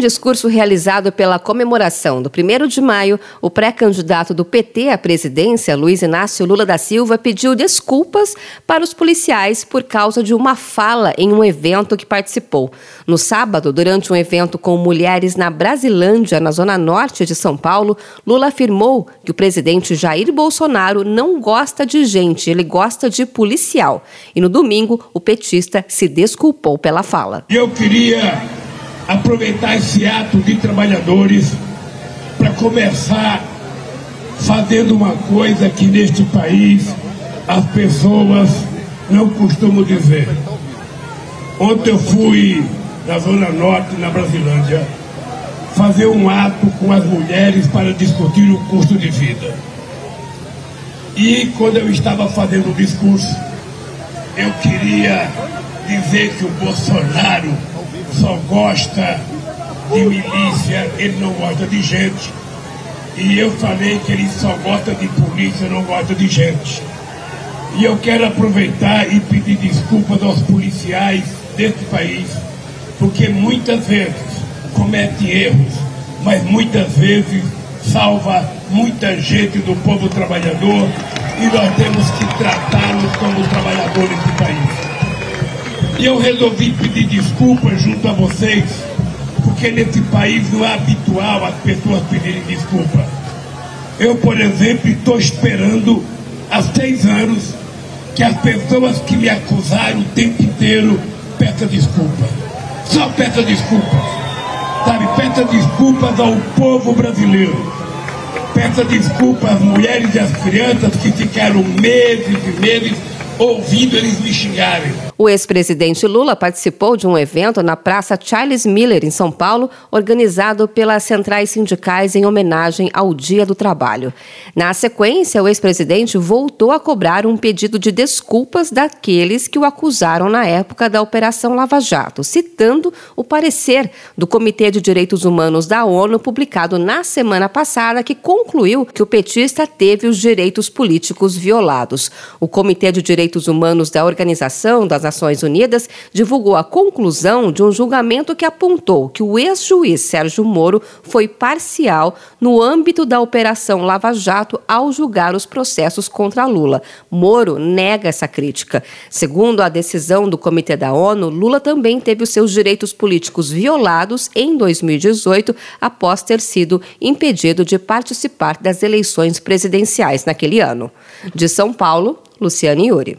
discurso realizado pela comemoração do 1 de maio, o pré-candidato do PT à presidência, Luiz Inácio Lula da Silva, pediu desculpas para os policiais por causa de uma fala em um evento que participou. No sábado, durante um evento com mulheres na Brasilândia, na zona norte de São Paulo, Lula afirmou que o presidente Jair Bolsonaro não gosta de gente, ele gosta de policial. E no domingo, o petista se desculpou pela fala. Eu queria aproveitar esse ato de trabalhadores para começar fazendo uma coisa que neste país as pessoas não costumam dizer. Ontem eu fui na Zona Norte, na Brasilândia, fazer um ato com as mulheres para discutir o custo de vida. E quando eu estava fazendo o discurso, eu queria dizer que o Bolsonaro só gosta de milícia, ele não gosta de gente. E eu falei que ele só gosta de polícia, não gosta de gente. E eu quero aproveitar e pedir desculpas aos policiais deste país, porque muitas vezes comete erros, mas muitas vezes salva muita gente do povo trabalhador e nós temos que tratá-los como trabalhadores do país. E eu resolvi pedir desculpas junto a vocês, porque nesse país não é habitual as pessoas pedirem desculpa. Eu, por exemplo, estou esperando há seis anos que as pessoas que me acusaram o tempo inteiro peçam desculpa. Só peça desculpas. Sabe, peça desculpas ao povo brasileiro. Peça desculpas às mulheres e às crianças que ficaram meses e meses ouvindo eles me xingarem. O ex-presidente Lula participou de um evento na Praça Charles Miller, em São Paulo, organizado pelas centrais sindicais em homenagem ao Dia do Trabalho. Na sequência, o ex-presidente voltou a cobrar um pedido de desculpas daqueles que o acusaram na época da Operação Lava Jato, citando o parecer do Comitê de Direitos Humanos da ONU, publicado na semana passada, que concluiu que o petista teve os direitos políticos violados. O Comitê de Direitos Humanos da Organização das Nações Unidas divulgou a conclusão de um julgamento que apontou que o ex-juiz Sérgio Moro foi parcial no âmbito da Operação Lava Jato ao julgar os processos contra Lula. Moro nega essa crítica. Segundo a decisão do Comitê da ONU, Lula também teve os seus direitos políticos violados em 2018 após ter sido impedido de participar das eleições presidenciais naquele ano. De São Paulo, Luciane Yuri.